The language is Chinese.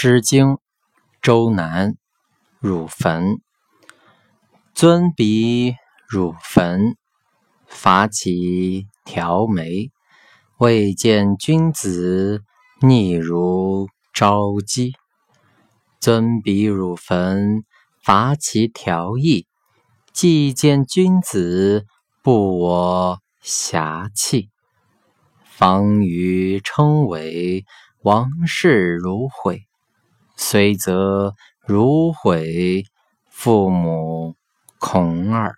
诗经·周南·汝坟。尊彼汝坟，伐其条眉。未见君子，逆如朝鸡。尊彼汝坟，伐其条翼。既见君子，不我遐弃。方于称为王室如悔。虽则如悔，父母孔耳。